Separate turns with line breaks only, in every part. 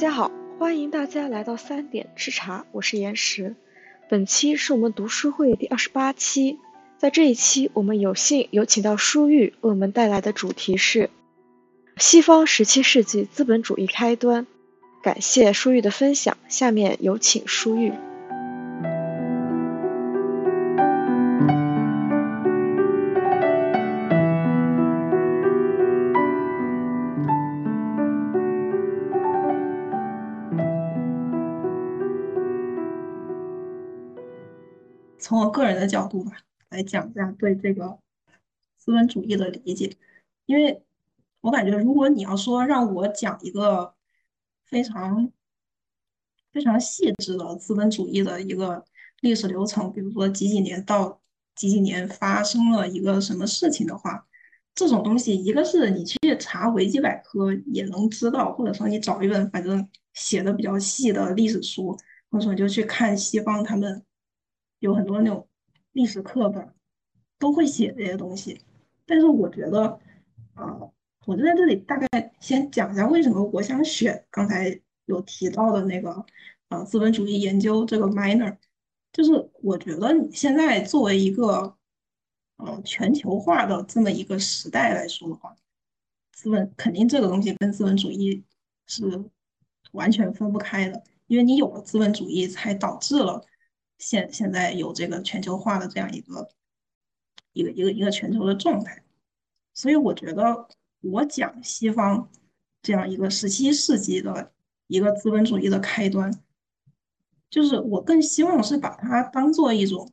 大家好，欢迎大家来到三点吃茶，我是岩石。本期是我们读书会第二十八期，在这一期，我们有幸有请到舒玉为我们带来的主题是西方十七世纪资本主义开端。感谢舒玉的分享，下面有请舒玉。
从我个人的角度吧，来讲一下对这个资本主义的理解，因为我感觉，如果你要说让我讲一个非常非常细致的资本主义的一个历史流程，比如说几几年到几几年发生了一个什么事情的话，这种东西，一个是你去查维基百科也能知道，或者说你找一本反正写的比较细的历史书，或者说你就去看西方他们。有很多那种历史课本都会写这些东西，但是我觉得，啊，我就在这里大概先讲一下为什么我想选刚才有提到的那个，呃，资本主义研究这个 minor，就是我觉得你现在作为一个，呃，全球化的这么一个时代来说的话，资本肯定这个东西跟资本主义是完全分不开的，因为你有了资本主义，才导致了。现现在有这个全球化的这样一个一个一个一个全球的状态，所以我觉得我讲西方这样一个十七世纪的一个资本主义的开端，就是我更希望是把它当做一种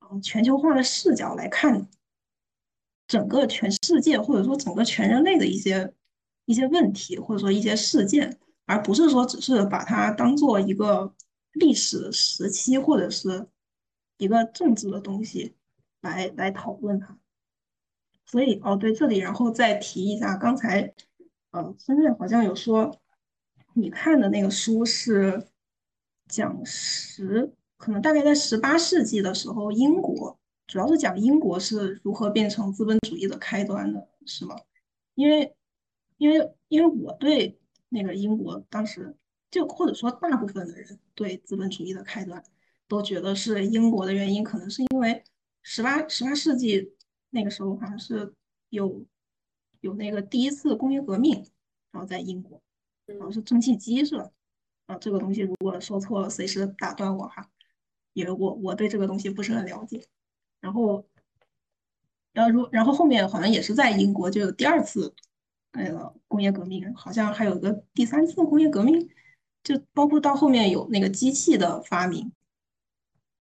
嗯全球化的视角来看整个全世界或者说整个全人类的一些一些问题或者说一些事件，而不是说只是把它当做一个。历史时期或者是一个政治的东西来来讨论它，所以哦对这里然后再提一下，刚才呃孙瑞好像有说你看的那个书是讲十可能大概在十八世纪的时候，英国主要是讲英国是如何变成资本主义的开端的，是吗？因为因为因为我对那个英国当时。就或者说，大部分的人对资本主义的开端都觉得是英国的原因，可能是因为十八十八世纪那个时候好像是有有那个第一次工业革命，然后在英国，然后是蒸汽机是吧？啊，这个东西如果说错了，随时打断我哈，因为我我对这个东西不是很了解。然后，然后如然后后面好像也是在英国就有第二次那个工业革命，好像还有个第三次工业革命。就包括到后面有那个机器的发明，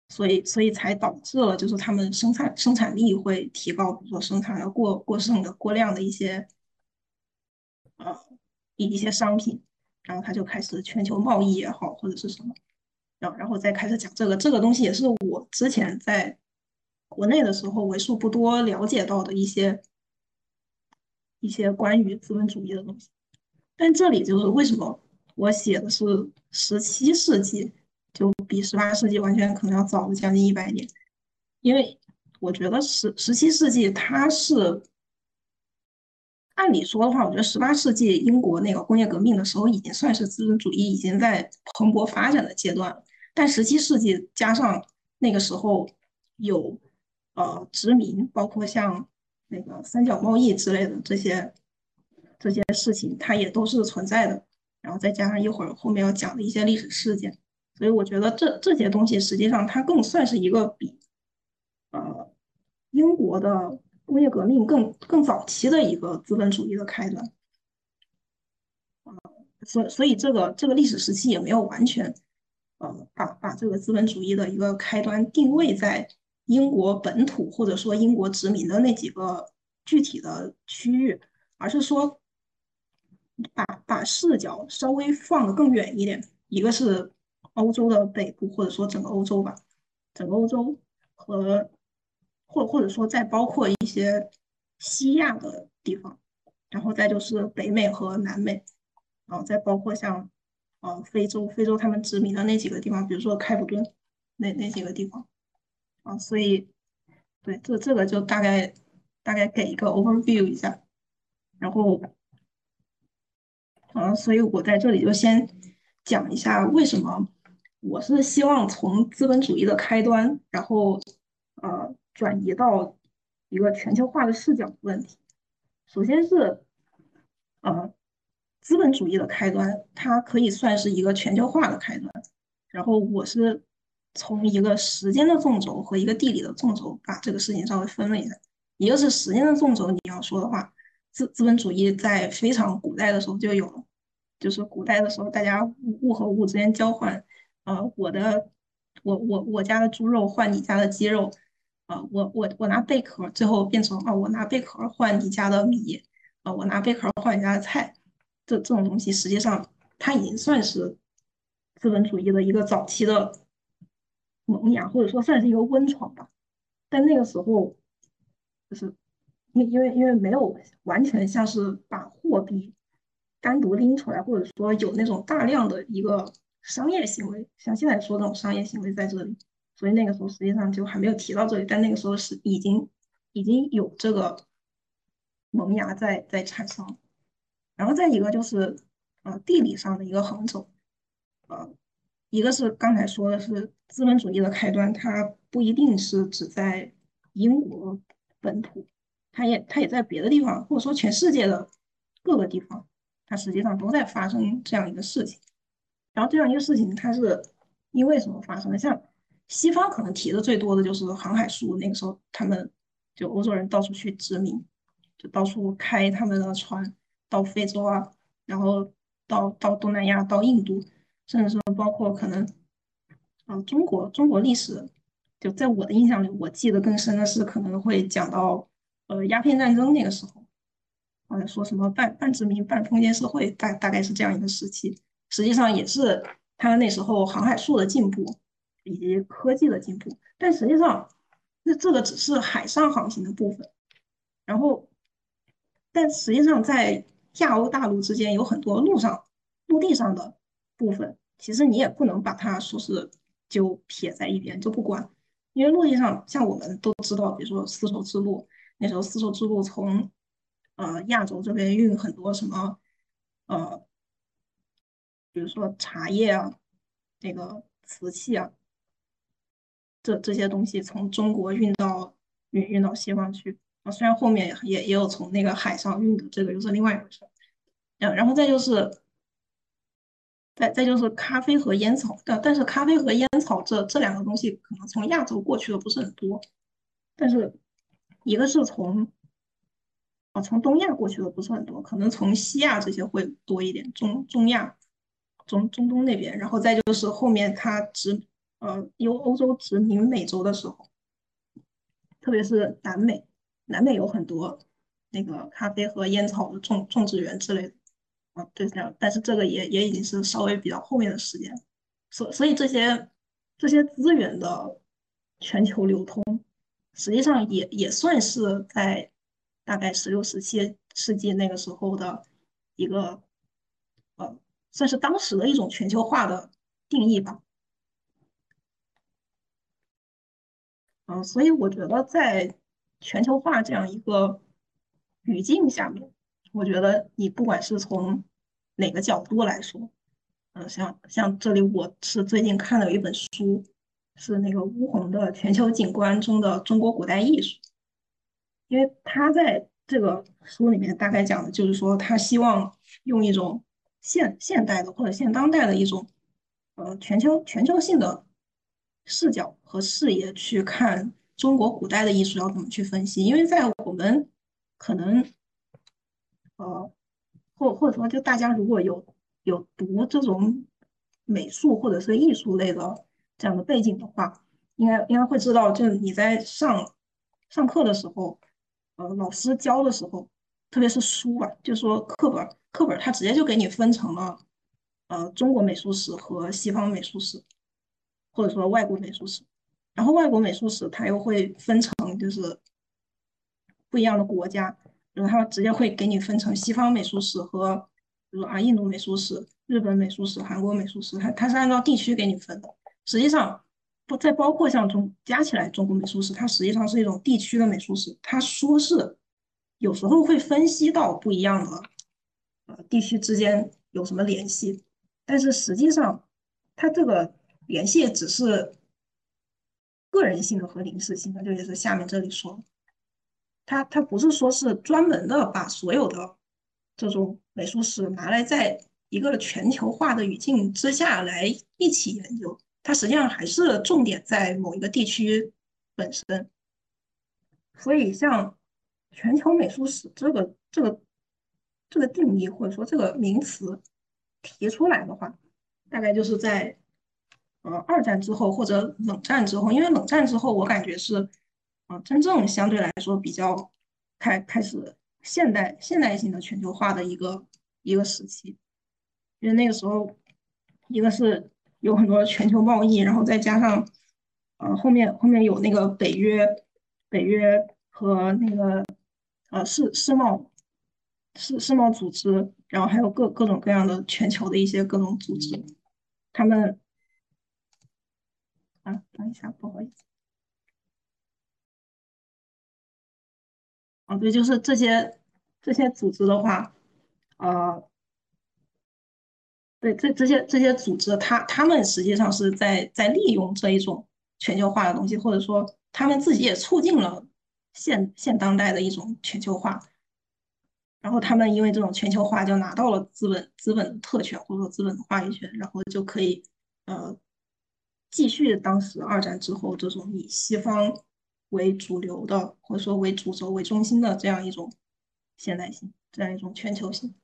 所以所以才导致了就是他们生产生产力会提高，比如说生产了过过剩的过量的一些呃一一些商品，然后他就开始全球贸易也好或者是什么，然后然后再开始讲这个这个东西也是我之前在国内的时候为数不多了解到的一些一些关于资本主义的东西，但这里就是为什么？我写的是十七世纪，就比十八世纪完全可能要早了将近一百年，因为我觉得十十七世纪它是，按理说的话，我觉得十八世纪英国那个工业革命的时候已经算是资本主义已经在蓬勃发展的阶段了，但十七世纪加上那个时候有呃殖民，包括像那个三角贸易之类的这些这些事情，它也都是存在的。然后再加上一会儿后面要讲的一些历史事件，所以我觉得这这些东西实际上它更算是一个比呃英国的工业革命更更早期的一个资本主义的开端。啊所所以这个这个历史时期也没有完全呃把把这个资本主义的一个开端定位在英国本土或者说英国殖民的那几个具体的区域，而是说。把把视角稍微放得更远一点，一个是欧洲的北部，或者说整个欧洲吧，整个欧洲和或或者说再包括一些西亚的地方，然后再就是北美和南美，然后再包括像呃非洲，非洲他们殖民的那几个地方，比如说开普敦那那几个地方啊，所以对这这个就大概大概给一个 overview 一下，然后。嗯，所以我在这里就先讲一下为什么我是希望从资本主义的开端，然后呃转移到一个全球化的视角的问题。首先是呃资本主义的开端，它可以算是一个全球化的开端。然后我是从一个时间的纵轴和一个地理的纵轴把这个事情稍微分了一下。一个是时间的纵轴，你要说的话，资资本主义在非常古代的时候就有了，就是古代的时候，大家物物和物之间交换，呃，我的我我我家的猪肉换你家的鸡肉，啊，我我我拿贝壳，最后变成啊，我拿贝壳换你家的米，啊，我拿贝壳换你家的菜，这这种东西实际上它已经算是资本主义的一个早期的萌芽，或者说算是一个温床吧，但那个时候。就是因因为因为没有完全像是把货币单独拎出来，或者说有那种大量的一个商业行为，像现在说这种商业行为在这里，所以那个时候实际上就还没有提到这里，但那个时候是已经已经有这个萌芽在在产生。然后再一个就是呃地理上的一个横轴，呃一个是刚才说的是资本主义的开端，它不一定是只在英国。本土，它也它也在别的地方，或者说全世界的各个地方，它实际上都在发生这样一个事情。然后这样一个事情，它是因为什么发生的？像西方可能提的最多的就是航海术，那个时候他们就欧洲人到处去殖民，就到处开他们的船到非洲啊，然后到到东南亚，到印度，甚至说包括可能啊中国中国历史。就在我的印象里，我记得更深的是可能会讲到，呃，鸦片战争那个时候，好像说什么半半殖民半封建社会，大大概是这样一个时期。实际上也是他那时候航海术的进步以及科技的进步，但实际上那这个只是海上航行的部分。然后，但实际上在亚欧大陆之间有很多陆上陆地上的部分，其实你也不能把它说是就撇在一边就不管。因为陆地上，像我们都知道，比如说丝绸之路，那时候丝绸之路从呃亚洲这边运很多什么呃，比如说茶叶啊，那个瓷器啊，这这些东西从中国运到运运到西方去啊。虽然后面也也有从那个海上运的，这个又是另外一回事。嗯，然后再就是。再再就是咖啡和烟草，但但是咖啡和烟草这这两个东西可能从亚洲过去的不是很多，但是一个是从啊从东亚过去的不是很多，可能从西亚这些会多一点，中中亚、中中东那边，然后再就是后面它殖呃由欧洲殖民美洲的时候，特别是南美，南美有很多那个咖啡和烟草的种种植园之类的。啊，对，这样，但是这个也也已经是稍微比较后面的时间，所所以这些这些资源的全球流通，实际上也也算是在大概十六、十七世纪那个时候的一个呃，算是当时的一种全球化的定义吧。嗯，所以我觉得在全球化这样一个语境下面。我觉得你不管是从哪个角度来说，嗯，像像这里我是最近看了一本书，是那个乌宏的《全球景观中的中国古代艺术》，因为他在这个书里面大概讲的就是说，他希望用一种现现代的或者现当代的一种呃全球全球性的视角和视野去看中国古代的艺术要怎么去分析，因为在我们可能。呃，或或者说，就大家如果有有读这种美术或者是艺术类的这样的背景的话，应该应该会知道，就是你在上上课的时候，呃，老师教的时候，特别是书吧，就说课本课本，它直接就给你分成了呃中国美术史和西方美术史，或者说外国美术史，然后外国美术史它又会分成就是不一样的国家。然后它直接会给你分成西方美术史和，比如啊印度美术史、日本美术史、韩国美术史，它它是按照地区给你分的。实际上不再包括像中加起来中国美术史，它实际上是一种地区的美术史。它说是有时候会分析到不一样的呃地区之间有什么联系，但是实际上它这个联系只是个人性的和临时性的，就也是下面这里说，它它不是说是专门的把所有的这种美术史拿来在一个全球化的语境之下来一起研究，它实际上还是重点在某一个地区本身。所以，像全球美术史这个这个这个定义或者说这个名词提出来的话，大概就是在呃二战之后或者冷战之后，因为冷战之后我感觉是啊真正相对来说比较开开始现代现代性的全球化的一个一个时期，因为那个时候一个是有很多全球贸易，然后再加上呃后面后面有那个北约。北约和那个呃世世贸世世贸组织，然后还有各各种各样的全球的一些各种组织，他们啊，等一下，不好意思，啊，对，就是这些这些组织的话，呃，对，这这些这些组织，他他们实际上是在在利用这一种全球化的东西，或者说。他们自己也促进了现现当代的一种全球化，然后他们因为这种全球化就拿到了资本资本特权或者说资本的话语权，然后就可以呃继续当时二战之后这种以西方为主流的或者说为主轴为中心的这样一种现代性，这样一种全球性。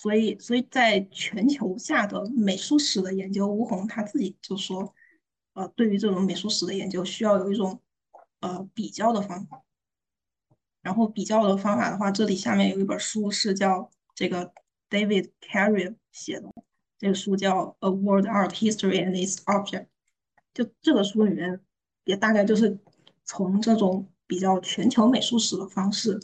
所以，所以在全球下的美术史的研究，吴红他自己就说。呃，对于这种美术史的研究，需要有一种呃比较的方法。然后比较的方法的话，这里下面有一本书是叫这个 David Carrey 写的，这个书叫《A World Art History and Its Object》。就这个书里面，也大概就是从这种比较全球美术史的方式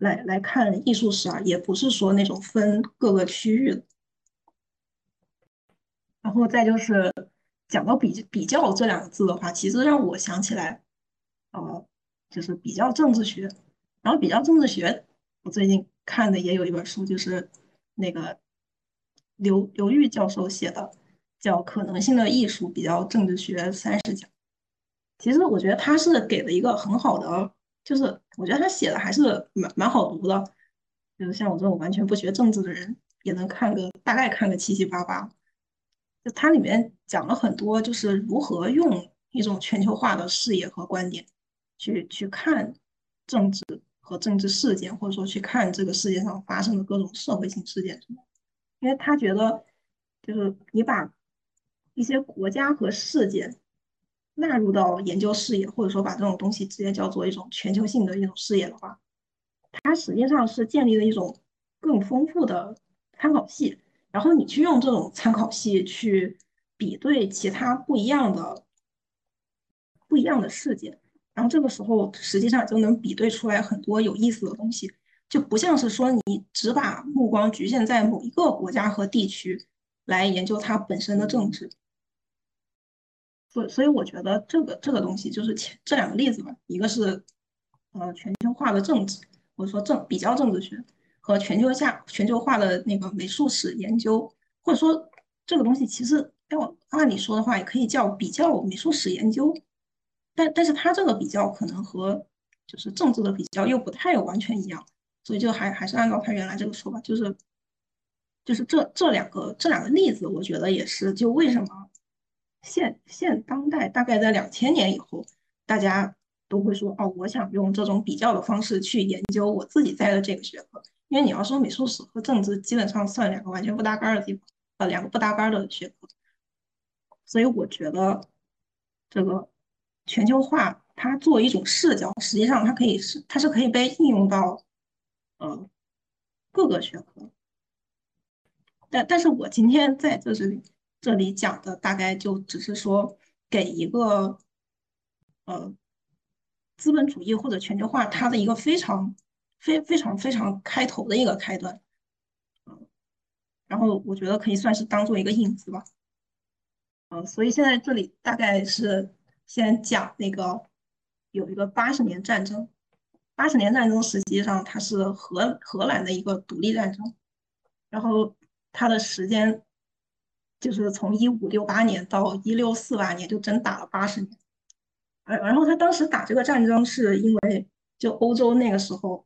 来来看艺术史啊，也不是说那种分各个区域的。然后再就是。讲到比比较这两个字的话，其实让我想起来，呃，就是比较政治学。然后比较政治学，我最近看的也有一本书，就是那个刘刘玉教授写的，叫《可能性的艺术：比较政治学三十讲》。其实我觉得他是给了一个很好的，就是我觉得他写的还是蛮蛮好读的，就是像我这种完全不学政治的人，也能看个大概看个七七八八。就它里面讲了很多，就是如何用一种全球化的视野和观点去去看政治和政治事件，或者说去看这个世界上发生的各种社会性事件什么。因为他觉得，就是你把一些国家和事件纳入到研究视野，或者说把这种东西直接叫做一种全球性的一种视野的话，它实际上是建立了一种更丰富的参考系。然后你去用这种参考系去比对其他不一样的不一样的事件，然后这个时候实际上就能比对出来很多有意思的东西，就不像是说你只把目光局限在某一个国家和地区来研究它本身的政治。所所以我觉得这个这个东西就是前这两个例子吧，一个是呃全球化的政治，或者说政比较政治学。和全球下全球化的那个美术史研究，或者说这个东西其实要按理说的话，也可以叫比较美术史研究，但但是它这个比较可能和就是政治的比较又不太完全一样，所以就还还是按照他原来这个说法，就是就是这这两个这两个例子，我觉得也是就为什么现现当代大概在两千年以后，大家都会说哦，我想用这种比较的方式去研究我自己在的这个学科。因为你要说美术史和政治，基本上算两个完全不搭嘎的地方，呃，两个不搭嘎的学科。所以我觉得这个全球化，它作为一种视角，实际上它可以是，它是可以被应用到呃各个学科。但但是我今天在这里这里讲的，大概就只是说给一个呃资本主义或者全球化它的一个非常。非非常非常开头的一个开端，嗯，然后我觉得可以算是当做一个引子吧，嗯，所以现在这里大概是先讲那个有一个八十年战争，八十年战争实际上它是荷荷兰的一个独立战争，然后它的时间就是从一五六八年到一六四八年，就真打了八十年。而然后他当时打这个战争是因为就欧洲那个时候，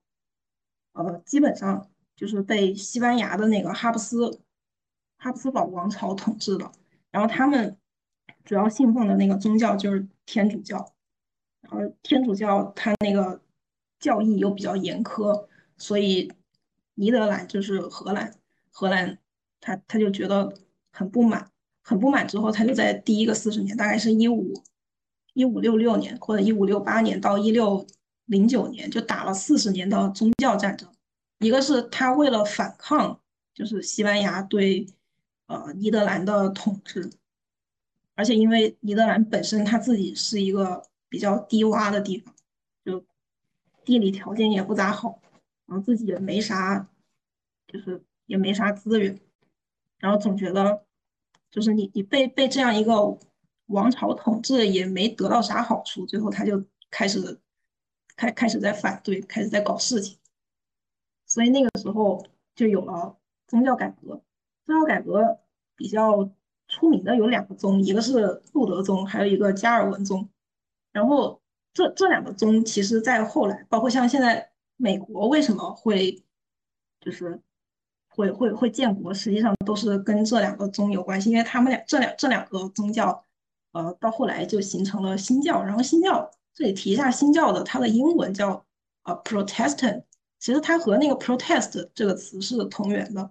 呃，基本上就是被西班牙的那个哈布斯哈布斯堡王朝统治的，然后他们主要信奉的那个宗教就是天主教，然后天主教他那个教义又比较严苛，所以尼德兰就是荷兰，荷兰他他就觉得很不满，很不满之后，他就在第一个四十年，大概是一五一五六六年或者一五六八年到一六零九年，就打了四十年的宗教战争，一个是他为了反抗，就是西班牙对。呃，尼德兰的统治，而且因为尼德兰本身它自己是一个比较低洼的地方，就地理条件也不咋好，然后自己也没啥，就是也没啥资源，然后总觉得就是你你被被这样一个王朝统治也没得到啥好处，最后他就开始开开始在反对，开始在搞事情，所以那个时候就有了宗教改革。宗教改革比较出名的有两个宗，一个是路德宗，还有一个加尔文宗。然后这这两个宗，其实在后来，包括像现在美国为什么会就是会会会建国，实际上都是跟这两个宗有关系，因为他们俩这两这两个宗教，呃，到后来就形成了新教。然后新教这里提一下，新教的它的英文叫呃 Protestant，其实它和那个 protest 这个词是同源的，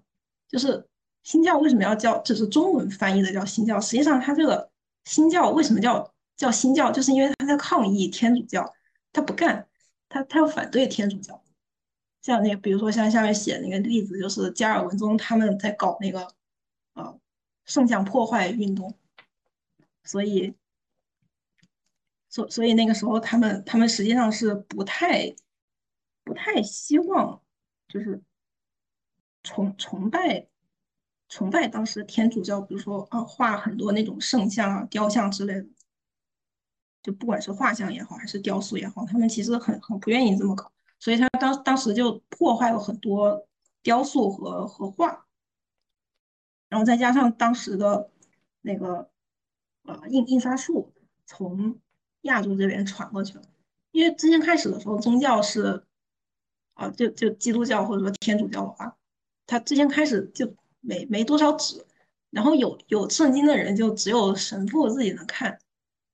就是。新教为什么要叫？这是中文翻译的叫新教。实际上，它这个新教为什么叫叫新教？就是因为他在抗议天主教，他不干，他他要反对天主教。像那个，比如说像下面写那个例子，就是加尔文宗他们在搞那个呃圣像破坏运动，所以所所以那个时候他们他们实际上是不太不太希望就是崇崇拜。崇拜当时天主教，比如说啊，画很多那种圣像啊、雕像之类的，就不管是画像也好，还是雕塑也好，他们其实很很不愿意这么搞，所以他当当时就破坏了很多雕塑和和画，然后再加上当时的那个呃印印刷术从亚洲这边传过去了，因为之前开始的时候宗教是啊，就就基督教或者说天主教的话，他之前开始就。没没多少纸，然后有有圣经的人就只有神父自己能看，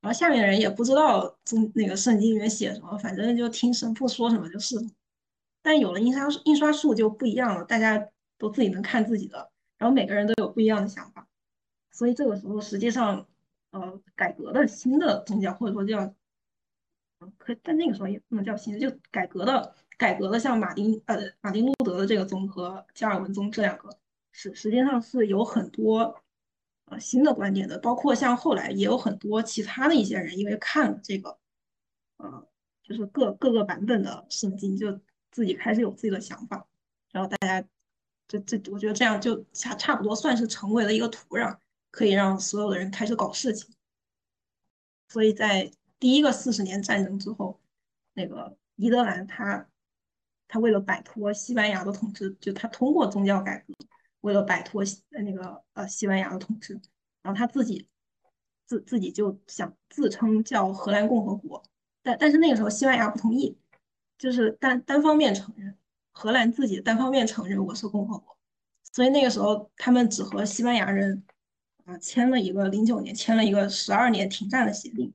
然后下面的人也不知道宗那个圣经里面写什么，反正就听神父说什么就是。但有了印刷印刷术就不一样了，大家都自己能看自己的，然后每个人都有不一样的想法，所以这个时候实际上，呃，改革的新的宗教或者说叫，可在那个时候也不能叫新的，就改革的改革的像马丁呃马丁路德的这个宗和加尔文宗这两个。是，实际上是有很多呃新的观点的，包括像后来也有很多其他的一些人，因为看了这个，呃，就是各各个版本的圣经，就自己开始有自己的想法，然后大家这这，我觉得这样就差差不多算是成为了一个土壤，可以让所有的人开始搞事情。所以在第一个四十年战争之后，那个伊德兰他他为了摆脱西班牙的统治，就他通过宗教改革。为了摆脱那个呃西班牙的统治，然后他自己自自己就想自称叫荷兰共和国，但但是那个时候西班牙不同意，就是单单方面承认荷兰自己单方面承认我是共和国，所以那个时候他们只和西班牙人啊签了一个零九年签了一个十二年停战的协定，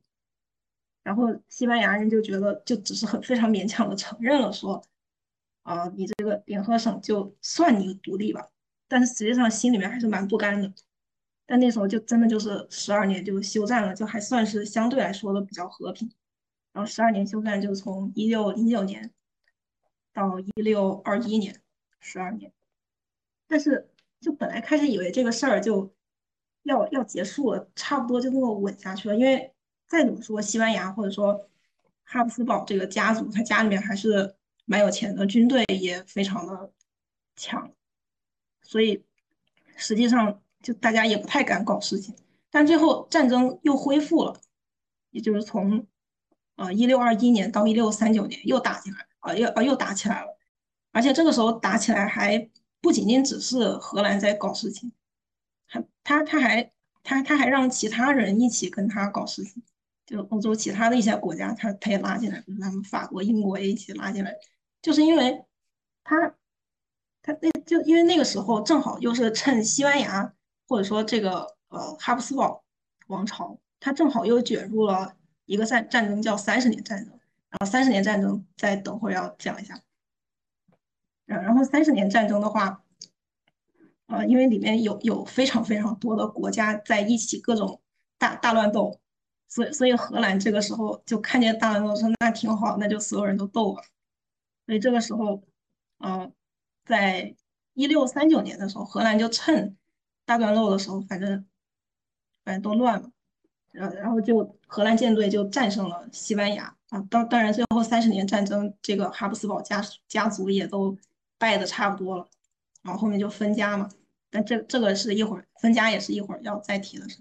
然后西班牙人就觉得就只是很非常勉强的承认了说啊你这个联合省就算你独立吧。但是实际上心里面还是蛮不甘的，但那时候就真的就是十二年就休战了，就还算是相对来说的比较和平。然后十二年休战就从一六零九年到一六二一年，十二年。但是就本来开始以为这个事儿就要要结束了，差不多就那么稳下去了，因为再怎么说西班牙或者说哈布斯堡这个家族，他家里面还是蛮有钱的，军队也非常的强。所以，实际上就大家也不太敢搞事情，但最后战争又恢复了，也就是从呃一六二一年到一六三九年又打进来，啊又啊又打起来了，而且这个时候打起来还不仅仅只是荷兰在搞事情，他他他还他他还让其他人一起跟他搞事情，就欧洲其他的一些国家他他也拉进来，比如他们法国、英国也一起拉进来，就是因为他他那就因为那个时候正好又是趁西班牙或者说这个呃哈布斯堡王朝，他正好又卷入了一个战战争叫三十年战争。然后三十年战争，再等会儿要讲一下。然然后三十年战争的话，呃，因为里面有有非常非常多的国家在一起各种大大乱斗，所以所以荷兰这个时候就看见大乱斗说那挺好，那就所有人都斗了。所以这个时候，呃，在一六三九年的时候，荷兰就趁大乱斗的时候，反正反正都乱了，然然后就荷兰舰队就战胜了西班牙。啊，当当然，最后三十年战争，这个哈布斯堡家家族也都败的差不多了，然后后面就分家嘛。但这这个是一会儿分家，也是一会儿要再提的事。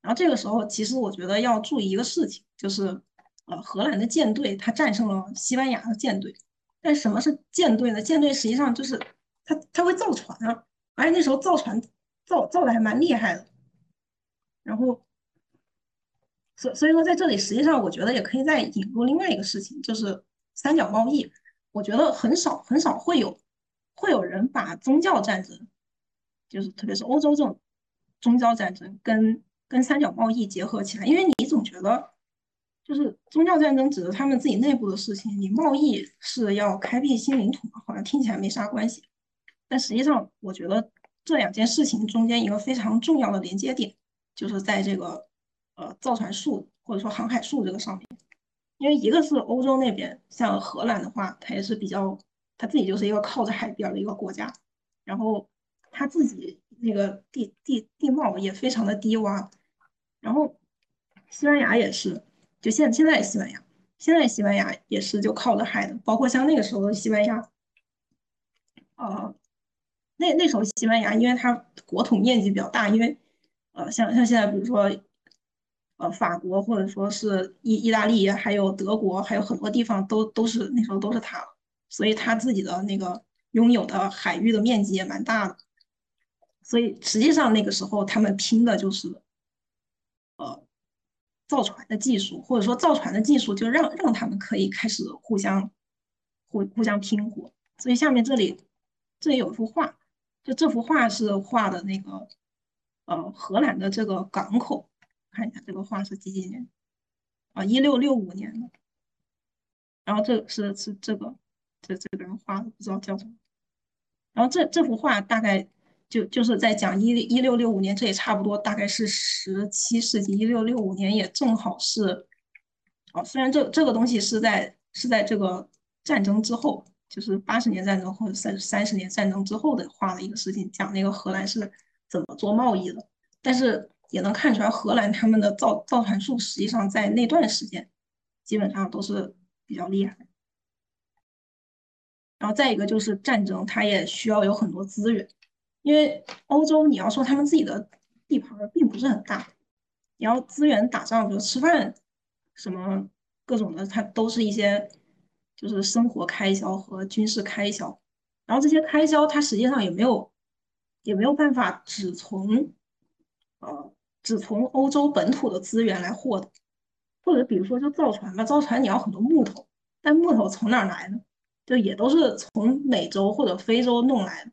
然后这个时候，其实我觉得要注意一个事情，就是呃，荷兰的舰队它战胜了西班牙的舰队。但什么是舰队呢？舰队实际上就是它它会造船啊，而且那时候造船造造的还蛮厉害的。然后。所所以说，在这里实际上，我觉得也可以再引入另外一个事情，就是三角贸易。我觉得很少很少会有会有人把宗教战争，就是特别是欧洲这种宗教战争，跟跟三角贸易结合起来。因为你总觉得，就是宗教战争指的他们自己内部的事情，你贸易是要开辟新领土嘛，好像听起来没啥关系。但实际上，我觉得这两件事情中间一个非常重要的连接点，就是在这个。呃，造船术或者说航海术这个上面，因为一个是欧洲那边，像荷兰的话，它也是比较，它自己就是一个靠着海边的一个国家，然后它自己那个地地地貌也非常的低洼，然后西班牙也是，就现现在西班牙，现在西班牙也是就靠着海的，包括像那个时候的西班牙，呃，那那时候西班牙因为它国土面积比较大，因为呃，像像现在比如说。呃，法国或者说是意意大利，还有德国，还有很多地方都都是那时候都是它，所以它自己的那个拥有的海域的面积也蛮大的，所以实际上那个时候他们拼的就是造船的技术，或者说造船的技术就让让他们可以开始互相互互相拼活。所以下面这里这里有一幅画，就这幅画是画的那个呃荷兰的这个港口。看一下这个画是几几年啊？一六六五年的。然后这是是这个这这个人画的，不知道叫什么。然后这这幅画大概就就是在讲一一六六五年，这也差不多大概是十七世纪。一六六五年也正好是哦，虽然这这个东西是在是在这个战争之后，就是八十年战争或者三三十年战争之后的画的一个事情，讲那个荷兰是怎么做贸易的，但是。也能看出来，荷兰他们的造造船术实际上在那段时间基本上都是比较厉害。然后再一个就是战争，它也需要有很多资源，因为欧洲你要说他们自己的地盘并不是很大，你要资源打仗，比如吃饭什么各种的，它都是一些就是生活开销和军事开销。然后这些开销它实际上也没有也没有办法只从呃。只从欧洲本土的资源来获得，或者比如说就造船吧，造船你要很多木头，但木头从哪儿来呢？就也都是从美洲或者非洲弄来的。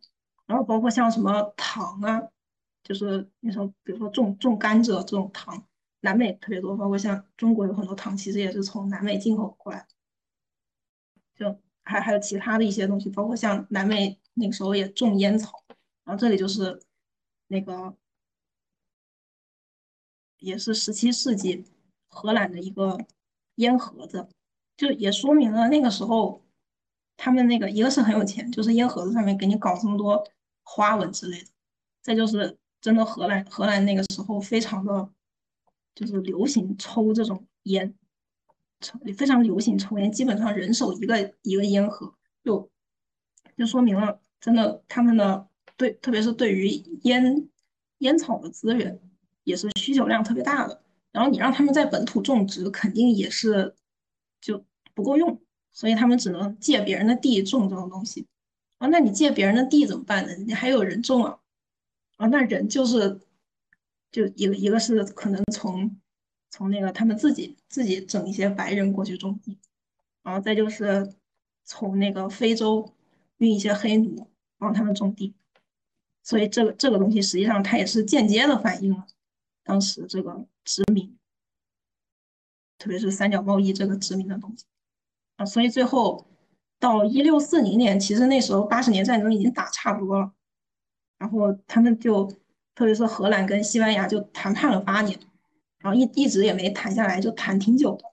然后包括像什么糖啊，就是那时候比如说种种甘蔗这种糖，南美特别多，包括像中国有很多糖，其实也是从南美进口过来。就还还有其他的一些东西，包括像南美那个时候也种烟草，然后这里就是那个。也是十七世纪荷兰的一个烟盒子，就也说明了那个时候他们那个一个是很有钱，就是烟盒子上面给你搞这么多花纹之类的；再就是真的荷兰荷兰那个时候非常的，就是流行抽这种烟，抽非常流行抽烟，基本上人手一个一个烟盒，就就说明了真的他们的对，特别是对于烟烟草的资源。也是需求量特别大的，然后你让他们在本土种植，肯定也是就不够用，所以他们只能借别人的地种这种东西。啊，那你借别人的地怎么办呢？你还有人种啊？啊，那人就是就一个一个是可能从从那个他们自己自己整一些白人过去种地，然后再就是从那个非洲运一些黑奴帮他们种地。所以这个这个东西实际上它也是间接的反映了当时这个殖民，特别是三角贸易这个殖民的东西啊。所以最后到一六四零年，其实那时候八十年战争已经打差不多了，然后他们就特别是荷兰跟西班牙就谈判了八年，然后一一直也没谈下来，就谈挺久的。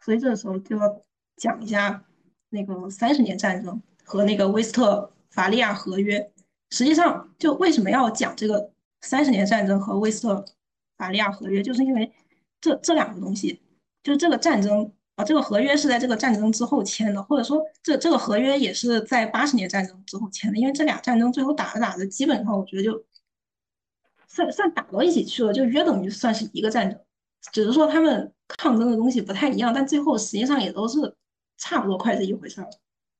所以这个时候就要讲一下那个三十年战争和那个威斯特伐利亚合约。实际上，就为什么要讲这个三十年战争和威斯特伐利亚合约，就是因为这这两个东西，就是这个战争啊，这个合约是在这个战争之后签的，或者说这这个合约也是在八十年战争之后签的。因为这俩战争最后打着打着，基本上我觉得就算算打到一起去了，就约等于算是一个战争，只是说他们抗争的东西不太一样，但最后实际上也都是差不多快是一回事儿。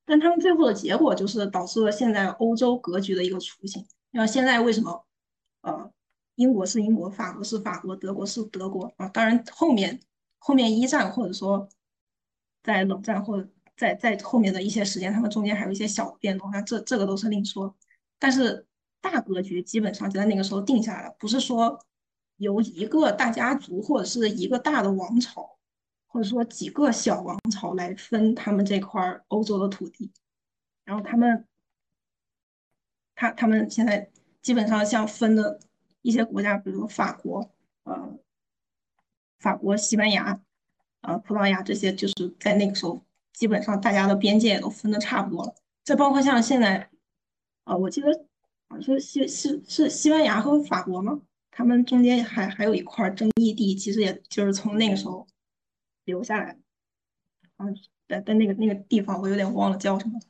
但他们最后的结果就是导致了现在欧洲格局的一个雏形。那现在为什么，呃，英国是英国，法国是法国，德国是德国啊？当然后面后面一战或者说在冷战或在在后面的一些时间，他们中间还有一些小变动，那这这个都是另说。但是大格局基本上就在那个时候定下来了，不是说由一个大家族或者是一个大的王朝。或者说几个小王朝来分他们这块欧洲的土地，然后他们，他他们现在基本上像分的一些国家，比如法国，呃，法国、西班牙，呃，葡萄牙这些，就是在那个时候，基本上大家的边界也都分的差不多了。再包括像现在，呃，我记得好像是西是是西班牙和法国吗？他们中间还还有一块争议地，其实也就是从那个时候。留下来，嗯，在在那个那个地方，我有点忘了叫什么，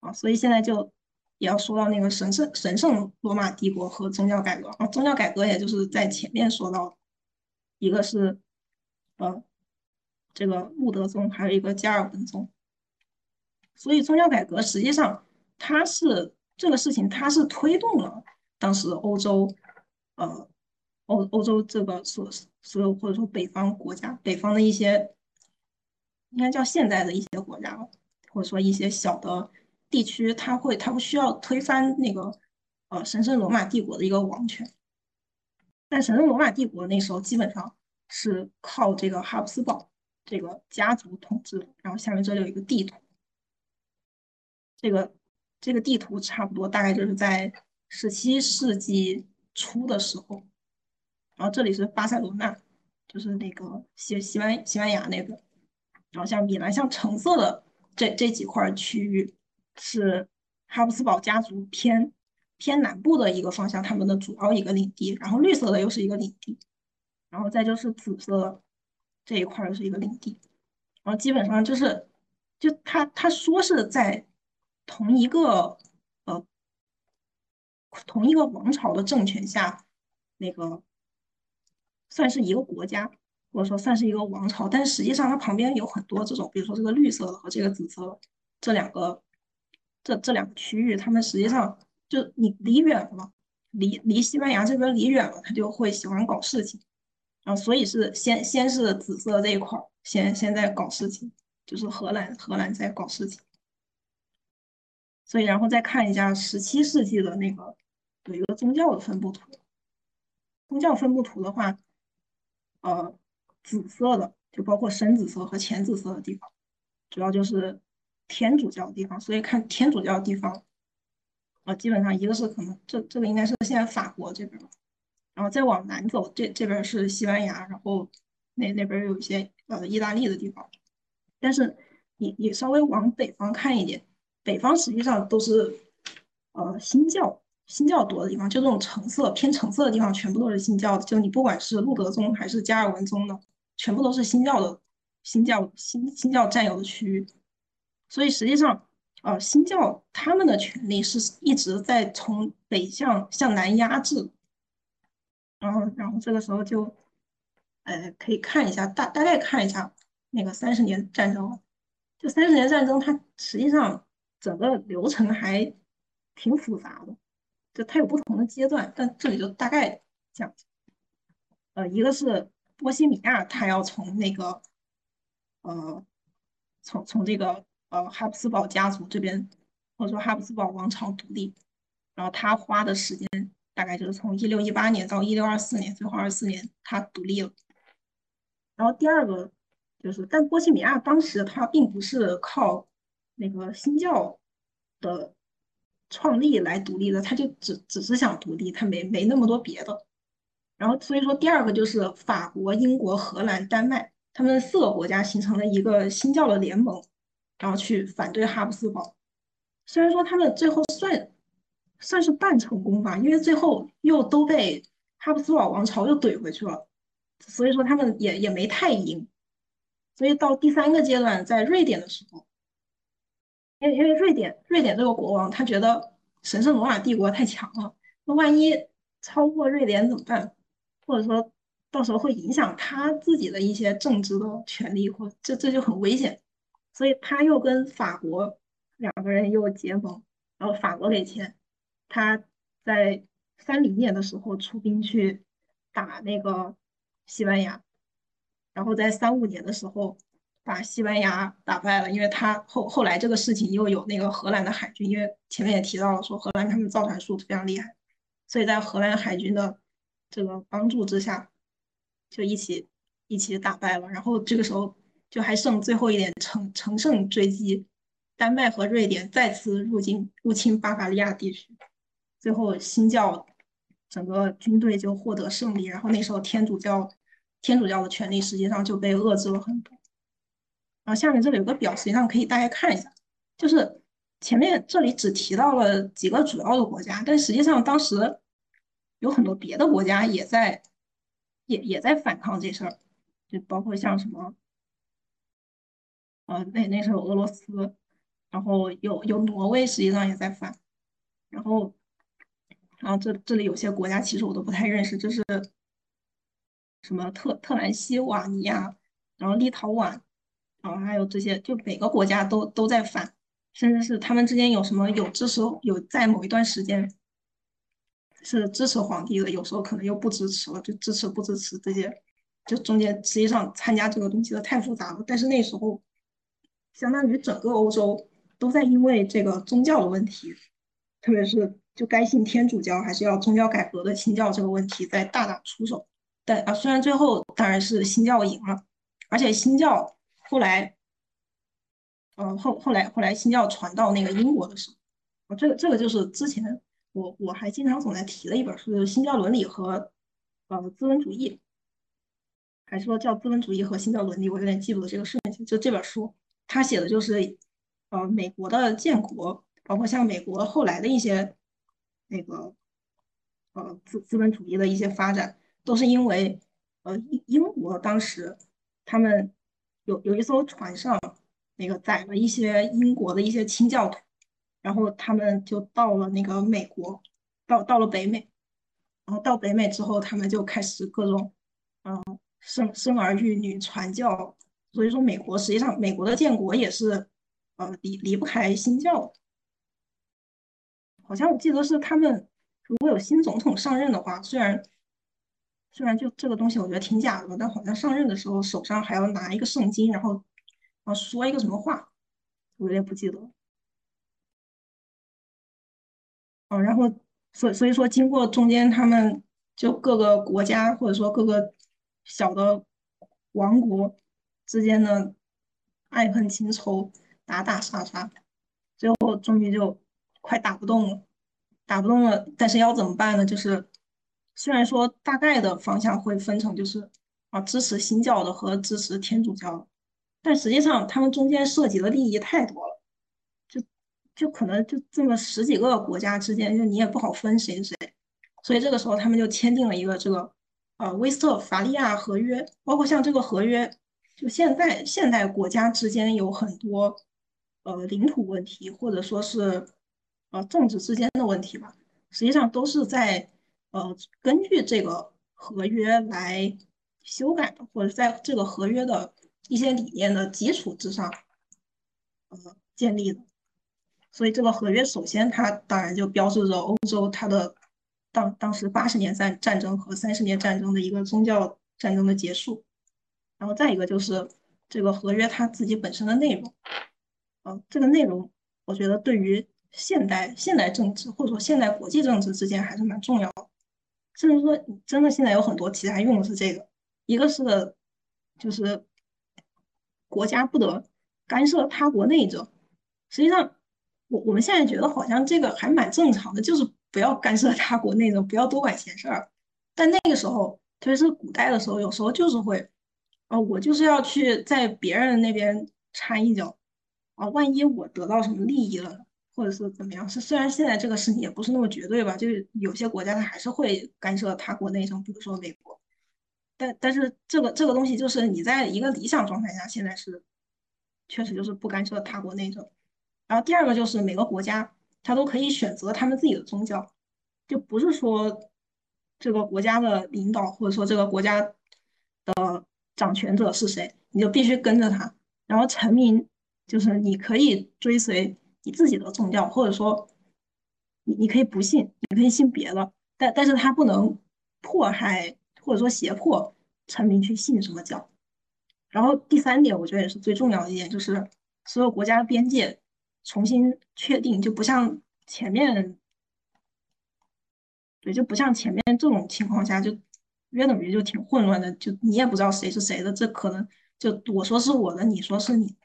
啊，所以现在就也要说到那个神圣神圣罗马帝国和宗教改革啊，宗教改革也就是在前面说到，一个是呃这个路德宗，还有一个加尔文宗，所以宗教改革实际上它是这个事情，它是推动了当时欧洲呃。欧欧洲这个所所有或者说北方国家，北方的一些应该叫现在的一些国家，或者说一些小的地区，它会它不需要推翻那个呃神圣罗马帝国的一个王权，但神圣罗马帝国那时候基本上是靠这个哈布斯堡这个家族统治。然后下面这里有一个地图，这个这个地图差不多大概就是在十七世纪初的时候。然后这里是巴塞罗那，就是那个西西班西班牙那个。然后像米兰，像橙色的这这几块区域是哈布斯堡家族偏偏南部的一个方向，他们的主要一个领地。然后绿色的又是一个领地，然后再就是紫色这一块是一个领地。然后基本上就是，就他他说是在同一个呃同一个王朝的政权下那个。算是一个国家，或者说算是一个王朝，但实际上它旁边有很多这种，比如说这个绿色的和这个紫色的这两个，这这两个区域，他们实际上就你离远了，离离西班牙这边离远了，他就会喜欢搞事情，然后所以是先先是紫色这一块儿先先在搞事情，就是荷兰荷兰在搞事情，所以然后再看一下十七世纪的那个有一个宗教的分布图，宗教分布图的话。呃，紫色的就包括深紫色和浅紫色的地方，主要就是天主教的地方。所以看天主教的地方，呃，基本上一个是可能这这个应该是现在法国这边，然后再往南走，这这边是西班牙，然后那那边有一些呃意大利的地方。但是你你稍微往北方看一点，北方实际上都是呃新教。新教多的地方，就这种橙色偏橙色的地方，全部都是新教的。就你不管是路德宗还是加尔文宗的，全部都是新教的，新教新新教占有的区域。所以实际上，呃，新教他们的权利是一直在从北向向南压制。然后，然后这个时候就，呃，可以看一下大大概看一下那个三十年战争。就三十年战争，它实际上整个流程还挺复杂的，就它有不同的阶段，但这里就大概讲。呃，一个是波西米亚，它要从那个呃，从从这个呃哈布斯堡家族这边，或者说哈布斯堡王朝独立，然后他花的时间大概就是从一六一八年到一六二四年，最后二四年他独立了。然后第二个就是，但波西米亚当时他并不是靠那个新教的创立来独立的，他就只只是想独立，他没没那么多别的。然后所以说，第二个就是法国、英国、荷兰、丹麦，他们四个国家形成了一个新教的联盟，然后去反对哈布斯堡。虽然说他们最后算算是半成功吧，因为最后又都被哈布斯堡王朝又怼回去了，所以说他们也也没太赢。所以到第三个阶段，在瑞典的时候，因为因为瑞典瑞典这个国王他觉得神圣罗马帝国太强了，那万一超过瑞典怎么办？或者说到时候会影响他自己的一些政治的权利，或这这就很危险，所以他又跟法国两个人又结盟，然后法国给钱，他在三零年的时候出兵去打那个西班牙，然后在三五年的时候把西班牙打败了，因为他后后来这个事情又有那个荷兰的海军，因为前面也提到了说荷兰他们造船术非常厉害，所以在荷兰海军的。这个帮助之下，就一起一起打败了。然后这个时候就还剩最后一点乘乘胜追击，丹麦和瑞典再次入侵入侵巴伐利亚地区。最后新教整个军队就获得胜利。然后那时候天主教天主教的权力实际上就被遏制了很多。然后下面这里有个表，实际上可以大概看一下，就是前面这里只提到了几个主要的国家，但实际上当时。有很多别的国家也在，也也在反抗这事儿，就包括像什么，呃，那那时候俄罗斯，然后有有挪威，实际上也在反，然后，然后这这里有些国家其实我都不太认识，就是什么特特兰西瓦尼亚，然后立陶宛，然后还有这些，就每个国家都都在反，甚至是他们之间有什么有支持有在某一段时间。是支持皇帝的，有时候可能又不支持了，就支持不支持这些，就中间实际上参加这个东西的太复杂了。但是那时候，相当于整个欧洲都在因为这个宗教的问题，特别是就该信天主教还是要宗教改革的新教这个问题在大打出手。但啊，虽然最后当然是新教赢了，而且新教后来，呃后后来后来新教传到那个英国的时候，啊这个这个就是之前。我我还经常总在提的一本书，就是《新教伦理和呃资本主义》，还是说叫《资本主义和新教伦理》？我有点记不得这个顺序。就这本书，他写的就是呃美国的建国，包括像美国后来的一些那个呃资资本主义的一些发展，都是因为呃英英国当时他们有有一艘船上那个载了一些英国的一些清教徒。然后他们就到了那个美国，到到了北美，然后到北美之后，他们就开始各种，嗯，生生儿育女、传教。所以说，美国实际上美国的建国也是，呃，离离不开新教的。好像我记得是他们如果有新总统上任的话，虽然虽然就这个东西我觉得挺假的，但好像上任的时候手上还要拿一个圣经，然后然后说一个什么话，我有点不记得。嗯，然后所所以说，经过中间他们就各个国家或者说各个小的王国之间的爱恨情仇、打打杀杀，最后终于就快打不动了，打不动了。但是要怎么办呢？就是虽然说大概的方向会分成就是啊支持新教的和支持天主教的，但实际上他们中间涉及的利益太多了。就可能就这么十几个国家之间，就你也不好分谁谁，所以这个时候他们就签订了一个这个呃威斯特伐利亚合约，包括像这个合约，就现在现代国家之间有很多呃领土问题，或者说是呃政治之间的问题吧，实际上都是在呃根据这个合约来修改的，或者在这个合约的一些理念的基础之上，呃建立的。所以这个合约首先它当然就标志着欧洲它的当当时八十年战战争和三十年战争的一个宗教战争的结束。然后再一个就是这个合约它自己本身的内容，呃，这个内容我觉得对于现代现代政治或者说现代国际政治之间还是蛮重要的，甚至说真的现在有很多题材用的是这个，一个是就是国家不得干涉他国内政，实际上我我们现在觉得好像这个还蛮正常的，就是不要干涉他国内政，不要多管闲事儿，但那个时候特别是古代的时候，有时候就是会。啊，我就是要去在别人那边掺一脚，啊，万一我得到什么利益了，或者是怎么样？是虽然现在这个事情也不是那么绝对吧，就是有些国家它还是会干涉他国内政，比如说美国，但但是这个这个东西就是你在一个理想状态下，现在是确实就是不干涉他国内政。然后第二个就是每个国家他都可以选择他们自己的宗教，就不是说这个国家的领导或者说这个国家的。掌权者是谁，你就必须跟着他。然后臣民就是你可以追随你自己的宗教，或者说你你可以不信，你可以信别的，但但是他不能迫害或者说胁迫臣民去信什么教。然后第三点，我觉得也是最重要的一点，就是所有国家边界重新确定，就不像前面，对，就不像前面这种情况下就。约等于就挺混乱的，就你也不知道谁是谁的，这可能就我说是我的，你说是你，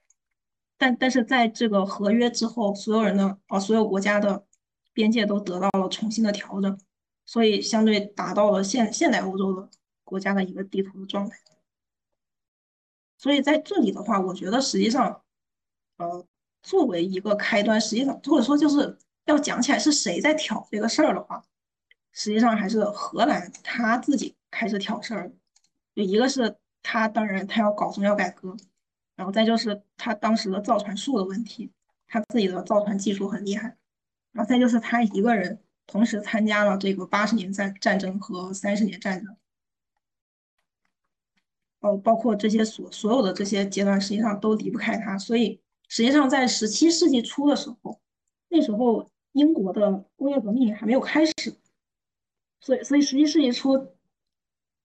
但但是在这个合约之后，所有人的啊，所有国家的边界都得到了重新的调整，所以相对达到了现现代欧洲的国家的一个地图的状态。所以在这里的话，我觉得实际上，呃，作为一个开端，实际上或者说就是要讲起来是谁在挑这个事儿的话，实际上还是荷兰他自己。开始挑事儿，就一个是他当然他要搞宗教改革，然后再就是他当时的造船术的问题，他自己的造船技术很厉害，然后再就是他一个人同时参加了这个八十年战战争和三十年战争，哦，包括这些所所有的这些阶段实际上都离不开他，所以实际上在十七世纪初的时候，那时候英国的工业革命还没有开始，所以所以十七世纪初。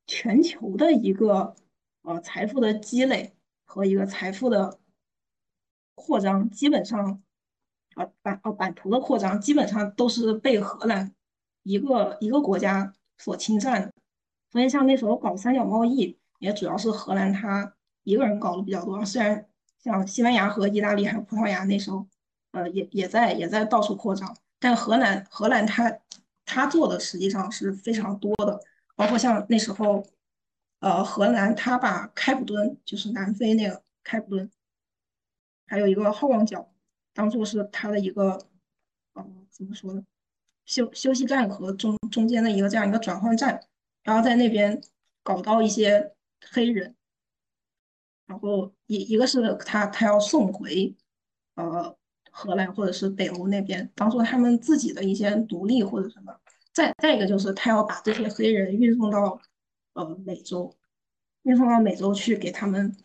全球的一个呃财富的积累和一个财富的扩张，基本上啊版哦版图的扩张，基本上都是被荷兰一个一个国家所侵占的。所以像那时候搞三角贸易，也主要是荷兰他一个人搞的比较多。虽然像西班牙和意大利还有葡萄牙那时候，呃也也在也在到处扩张，但荷兰荷兰他他做的实际上是非常多的。包括像那时候，呃，荷兰他把开普敦，就是南非那个开普敦，还有一个好望角，当做是他的一个，呃，怎么说呢，休休息站和中中间的一个这样一个转换站，然后在那边搞到一些黑人，然后一一个是他他要送回，呃，荷兰或者是北欧那边，当做他们自己的一些独立或者什么。再再一个就是他要把这些黑人运送到呃美洲，运送到美洲去给他们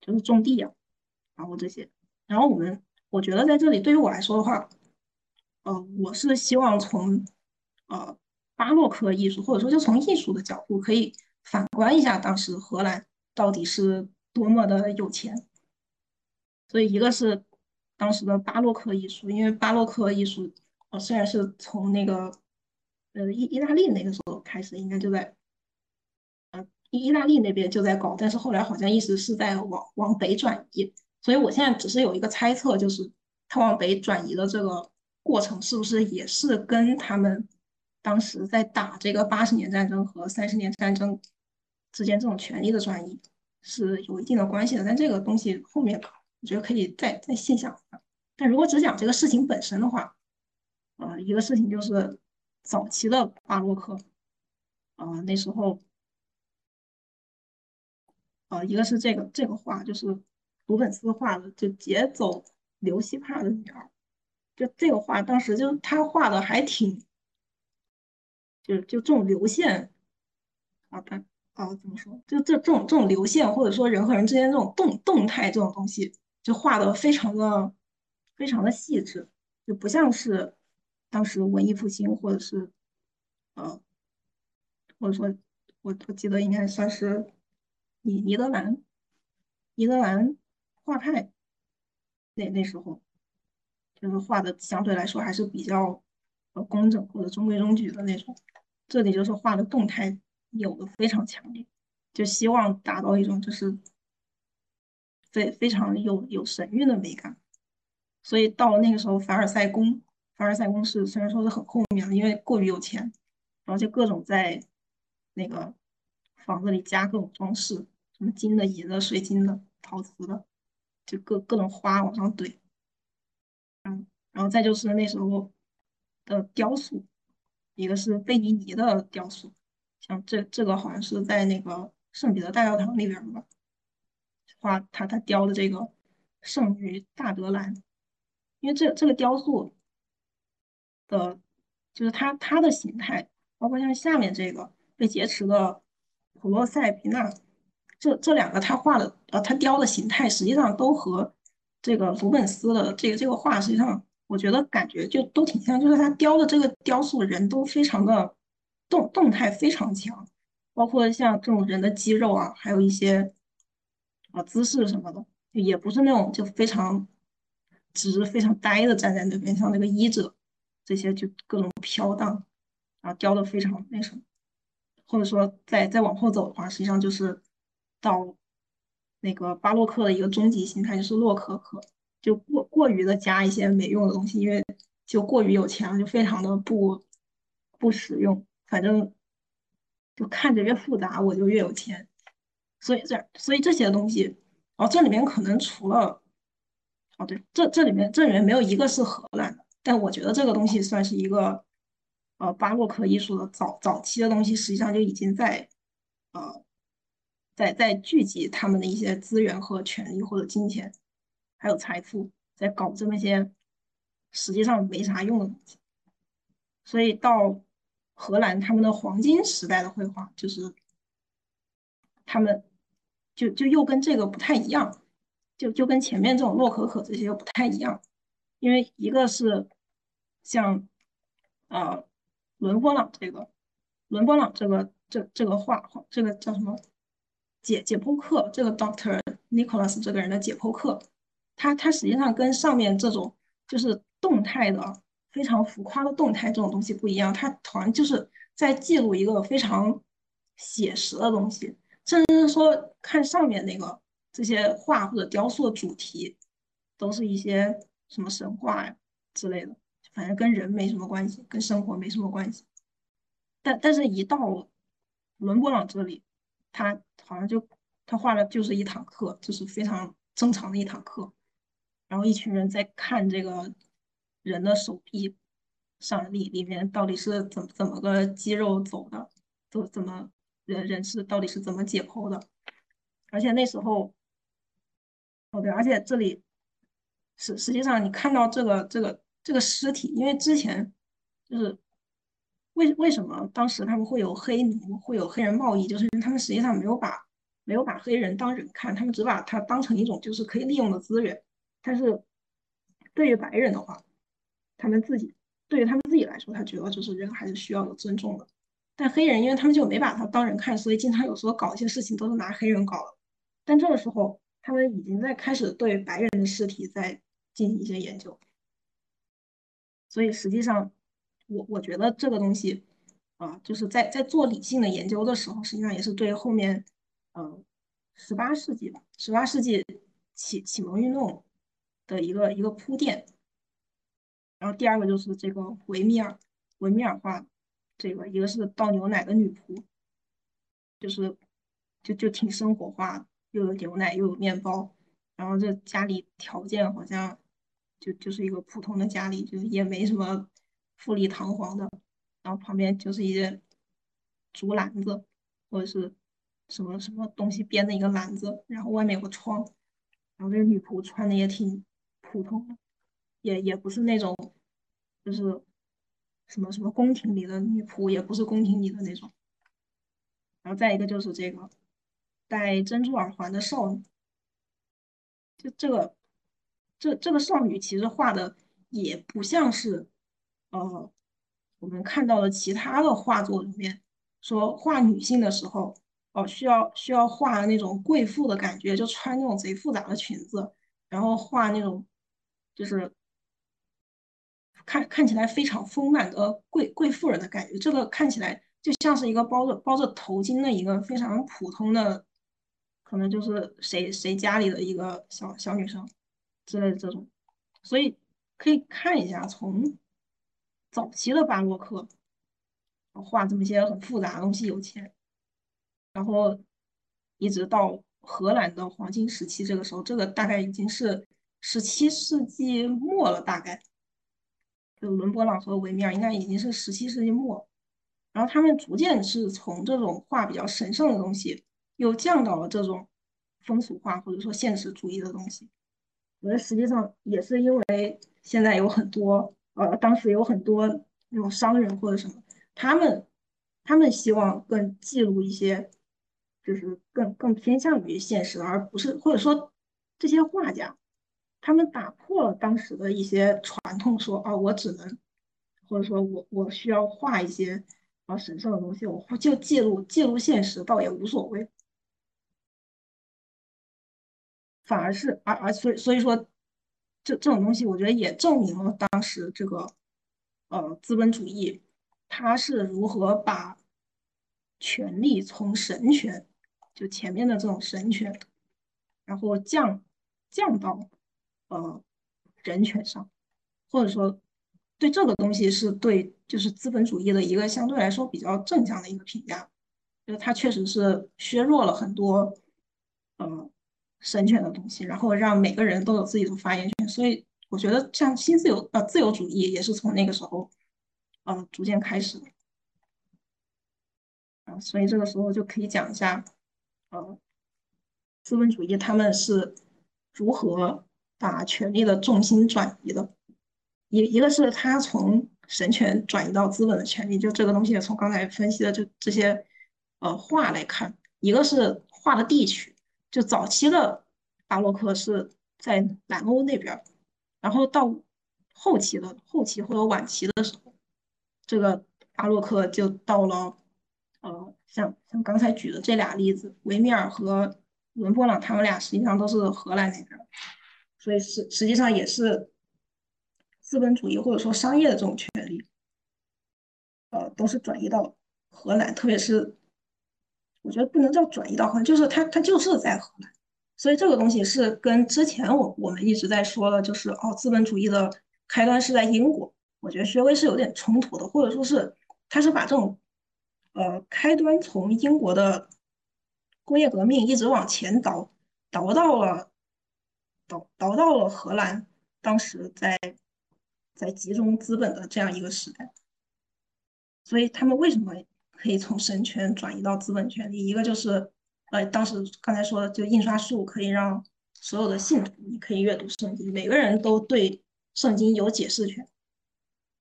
就是种地啊，然后这些，然后我们我觉得在这里对于我来说的话，呃，我是希望从呃巴洛克艺术或者说就从艺术的角度可以反观一下当时荷兰到底是多么的有钱，所以一个是当时的巴洛克艺术，因为巴洛克艺术呃虽然是从那个。呃，意意大利那个时候开始应该就在，意大利那边就在搞，但是后来好像一直是在往往北转移，所以我现在只是有一个猜测，就是它往北转移的这个过程是不是也是跟他们当时在打这个八十年战争和三十年战争之间这种权力的转移是有一定的关系的，但这个东西后面我觉得可以再再细想一下。但如果只讲这个事情本身的话，呃，一个事情就是。早期的巴洛克，啊，那时候，啊，一个是这个这个画，就是鲁本斯画的，就劫走刘希帕的女儿，就这个画，当时就他画的还挺，就就这种流线，啊，他啊，怎么说？就这这种这种流线，或者说人和人之间这种动动态这种东西，就画的非常的非常的细致，就不像是当时文艺复兴或者是呃，或者说我我记得应该算是尼尼德兰尼德兰画派那那时候，就是画的相对来说还是比较呃工整或者中规中矩的那种。这里就是画的动态有的非常强烈，就希望达到一种就是非非常有有神韵的美感。所以到了那个时候，凡尔赛宫，凡尔赛宫是虽然说是很后面，因为过于有钱，然后就各种在那个房子里加各种装饰，什么金的、银的、水晶的、陶瓷的，就各各种花往上怼。嗯，然后再就是那时候的雕塑。一个是贝尼尼的雕塑，像这这个好像是在那个圣彼得大教堂里边吧，画他他雕的这个圣女大德兰，因为这这个雕塑的，就是它它的形态，包括像下面这个被劫持的普洛塞皮纳，这这两个他画的呃他雕的形态，实际上都和这个鲁本斯的这个这个画实际上。我觉得感觉就都挺像，就是他雕的这个雕塑人都非常的动动态非常强，包括像这种人的肌肉啊，还有一些啊姿势什么的，也不是那种就非常直、非常呆的站在那边，像那个医者这些就各种飘荡，啊雕的非常那什么，或者说再再往后走的话，实际上就是到那个巴洛克的一个终极形态，就是洛可可。就过过于的加一些没用的东西，因为就过于有钱了，就非常的不不实用。反正就看着越复杂，我就越有钱。所以这所以这些东西，哦，这里面可能除了，哦对，这这里面这里面没有一个是荷兰的，但我觉得这个东西算是一个呃巴洛克艺术的早早期的东西，实际上就已经在呃在在聚集他们的一些资源和权利或者金钱。还有财富在搞这么些实际上没啥用的东西，所以到荷兰他们的黄金时代的绘画，就是他们就就又跟这个不太一样，就就跟前面这种洛可可这些又不太一样，因为一个是像呃伦勃朗这个伦勃朗这个这这个画这个叫什么解解剖课，这个 Doctor Nicholas 这个人的解剖课。它它实际上跟上面这种就是动态的、非常浮夸的动态这种东西不一样，它好像就是在记录一个非常写实的东西，甚至是说看上面那个这些画或者雕塑的主题，都是一些什么神话呀之类的，反正跟人没什么关系，跟生活没什么关系。但但是，一到伦勃朗这里，他好像就他画的就是一堂课，就是非常正常的一堂课。然后一群人在看这个人的手臂上里里面到底是怎么怎么个肌肉走的，怎怎么人人是到底是怎么解剖的？而且那时候，哦对，而且这里实实际上你看到这个这个这个尸体，因为之前就是为为什么当时他们会有黑奴，会有黑人贸易，就是因为他们实际上没有把没有把黑人当人看，他们只把它当成一种就是可以利用的资源。但是，对于白人的话，他们自己对于他们自己来说，他觉得就是人还是需要有尊重的。但黑人，因为他们就没把他当人看，所以经常有时候搞一些事情都是拿黑人搞的。但这个时候，他们已经在开始对白人的尸体在进行一些研究。所以实际上，我我觉得这个东西啊，就是在在做理性的研究的时候，实际上也是对后面，嗯，十八世纪吧，十八世纪启启蒙运动。的一个一个铺垫，然后第二个就是这个维米尔维米尔画，这个一个是倒牛奶的女仆，就是就就挺生活化，又有牛奶又有面包，然后这家里条件好像就就是一个普通的家里，就也没什么富丽堂皇的，然后旁边就是一些竹篮子或者是什么什么东西编的一个篮子，然后外面有个窗，然后这个女仆穿的也挺。普通的，也也不是那种，就是什么什么宫廷里的女仆，也不是宫廷里的那种。然后再一个就是这个戴珍珠耳环的少女，就这个这这个少女其实画的也不像是呃我们看到的其他的画作里面说画女性的时候哦需要需要画那种贵妇的感觉，就穿那种贼复杂的裙子，然后画那种就是看看起来非常丰满的贵贵妇人的感觉，这个看起来。就像是一个包着包着头巾的一个非常普通的，可能就是谁谁家里的一个小小女生之类的这种，所以可以看一下从早期的巴洛克画这么些很复杂的东西有钱，然后一直到荷兰的黄金时期，这个时候这个大概已经是十七世纪末了，大概就伦勃朗和维米尔应该已经是十七世纪末。然后他们逐渐是从这种画比较神圣的东西，又降到了这种风俗画或者说现实主义的东西。我觉得实际上也是因为现在有很多呃，当时有很多那种商人或者什么，他们他们希望更记录一些，就是更更偏向于现实，而不是或者说这些画家，他们打破了当时的一些传统，说啊，我只能或者说我我需要画一些。啊，神圣的东西，我就记录记录现实，倒也无所谓。反而是，而而所以所以说，这这种东西，我觉得也证明了当时这个呃资本主义，它是如何把权力从神权，就前面的这种神权，然后降降到呃人权上，或者说。对这个东西是对，就是资本主义的一个相对来说比较正向的一个评价，就是它确实是削弱了很多，呃，神权的东西，然后让每个人都有自己的发言权。所以我觉得像新自由呃自由主义也是从那个时候，呃，逐渐开始的。啊，所以这个时候就可以讲一下，呃，资本主义他们是如何把权力的重心转移的。一一个是他从神权转移到资本的权利，就这个东西从刚才分析的这这些呃话来看，一个是画的地区，就早期的巴洛克是在南欧那边，然后到后期的后期或者晚期的时候，这个巴洛克就到了呃像像刚才举的这俩例子，维米尔和伦勃朗他们俩实际上都是荷兰那边，所以实实际上也是。资本主义或者说商业的这种权利，呃，都是转移到荷兰，特别是我觉得不能叫转移到荷兰，就是它它就是在荷兰，所以这个东西是跟之前我我们一直在说的，就是哦，资本主义的开端是在英国，我觉得薛微是有点冲突的，或者说是他是把这种呃开端从英国的工业革命一直往前倒，倒到了倒倒到了荷兰，当时在。在集中资本的这样一个时代，所以他们为什么可以从神权转移到资本权利？一个就是，呃，当时刚才说的，就印刷术可以让所有的信徒你可以阅读圣经，每个人都对圣经有解释权。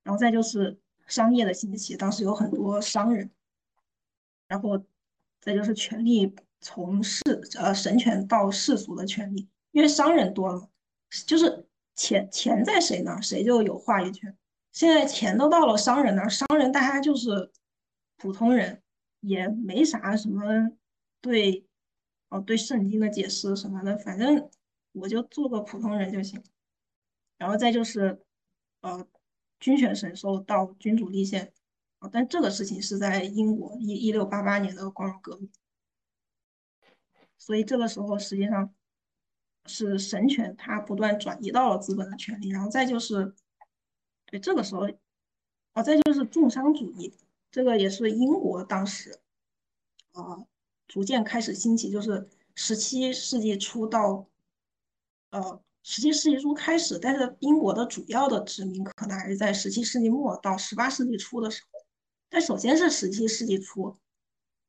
然后再就是商业的兴起，当时有很多商人，然后再就是权力从世呃神权到世俗的权利，因为商人多了，就是。钱钱在谁那儿，谁就有话语权。现在钱都到了商人那儿，商人大家就是普通人，也没啥什么对哦对圣经的解释什么的，反正我就做个普通人就行。然后再就是呃君权神授到君主立宪，但这个事情是在英国一一六八八年的光荣革命，所以这个时候实际上。是神权，它不断转移到了资本的权利，然后再就是，对这个时候，啊，再就是重商主义，这个也是英国当时，啊，逐渐开始兴起，就是十七世纪初到，呃，十七世纪初开始，但是英国的主要的殖民可能还是在十七世纪末到十八世纪初的时候，但首先是十七世纪初，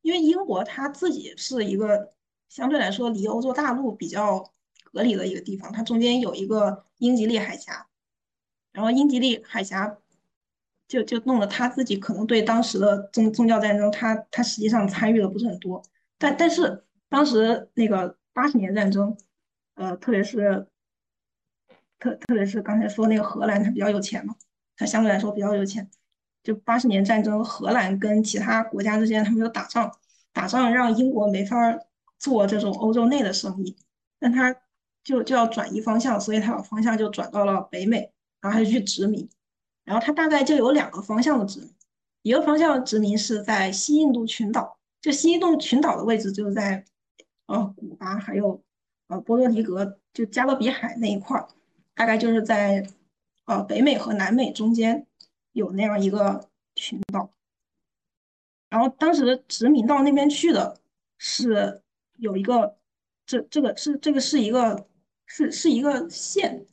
因为英国它自己是一个相对来说离欧洲大陆比较。隔离的一个地方，它中间有一个英吉利海峡，然后英吉利海峡就就弄得他自己可能对当时的宗宗教战争，他他实际上参与的不是很多。但但是当时那个八十年战争，呃，特别是特特别是刚才说那个荷兰，他比较有钱嘛，他相对来说比较有钱。就八十年战争，荷兰跟其他国家之间他们就打仗，打仗让英国没法做这种欧洲内的生意，但他就就要转移方向，所以他把方向就转到了北美，然后他就去殖民，然后他大概就有两个方向的殖民，一个方向的殖民是在西印度群岛，就西印度群岛的位置就是在呃古巴还有呃波多黎各，就加勒比海那一块儿，大概就是在呃北美和南美中间。有那样一个群岛，然后当时殖民到那边去的是有一个，这这个是这个是一个是是一个县，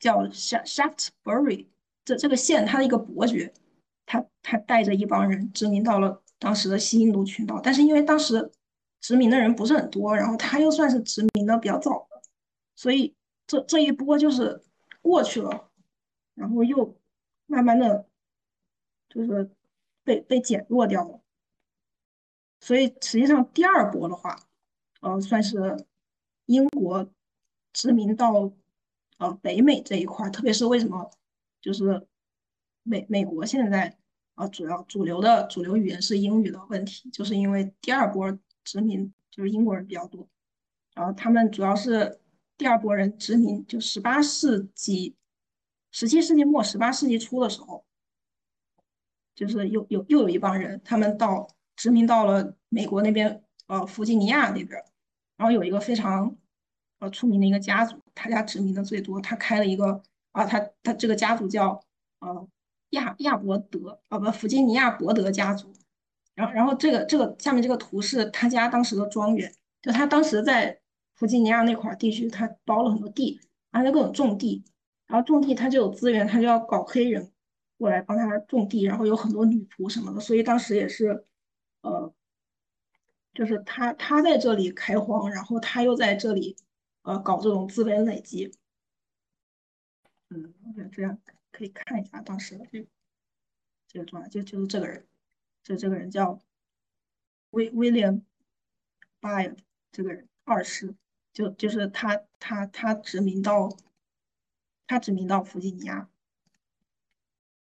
叫 Shaftesbury，这这个县他的一个伯爵，他他带着一帮人殖民到了当时的西印度群岛，但是因为当时殖民的人不是很多，然后他又算是殖民的比较早的，所以这这一波就是过去了，然后又。慢慢的，就是被被减弱掉了，所以实际上第二波的话，呃，算是英国殖民到呃北美这一块，特别是为什么就是美美国现在啊主要主流的主流语言是英语的问题，就是因为第二波殖民就是英国人比较多，然后他们主要是第二波人殖民，就十八世纪。十七世纪末、十八世纪初的时候，就是又有又有一帮人，他们到殖民到了美国那边，呃，弗吉尼亚那边，然后有一个非常呃出名的一个家族，他家殖民的最多，他开了一个啊，他他这个家族叫呃亚亚伯德啊不弗吉尼亚伯德家族，然后然后这个这个下面这个图是他家当时的庄园，就他当时在弗吉尼亚那块地区，他包了很多地，然后各种种地。然后种地，他就有资源，他就要搞黑人过来帮他种地，然后有很多女仆什么的，所以当时也是，呃，就是他他在这里开荒，然后他又在这里呃搞这种资本累积，嗯，我觉得这样可以看一下当时的这个这个状态，就就是这个人，就这个人叫威威廉巴尔这个人二世，就就是他他他殖民到。他殖民到弗吉尼亚，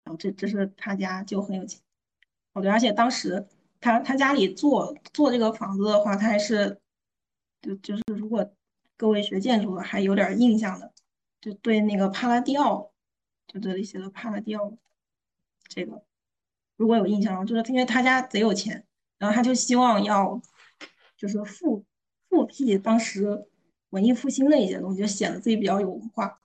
然后这这是他家就很有钱，哦对，而且当时他他家里做做这个房子的话，他还是就就是如果各位学建筑的还有点印象的，就对那个帕拉蒂奥，就这里写的帕拉蒂奥，这个如果有印象，就是因为他家贼有钱，然后他就希望要就是复复辟当时文艺复兴的一些东西，就显得自己比较有文化。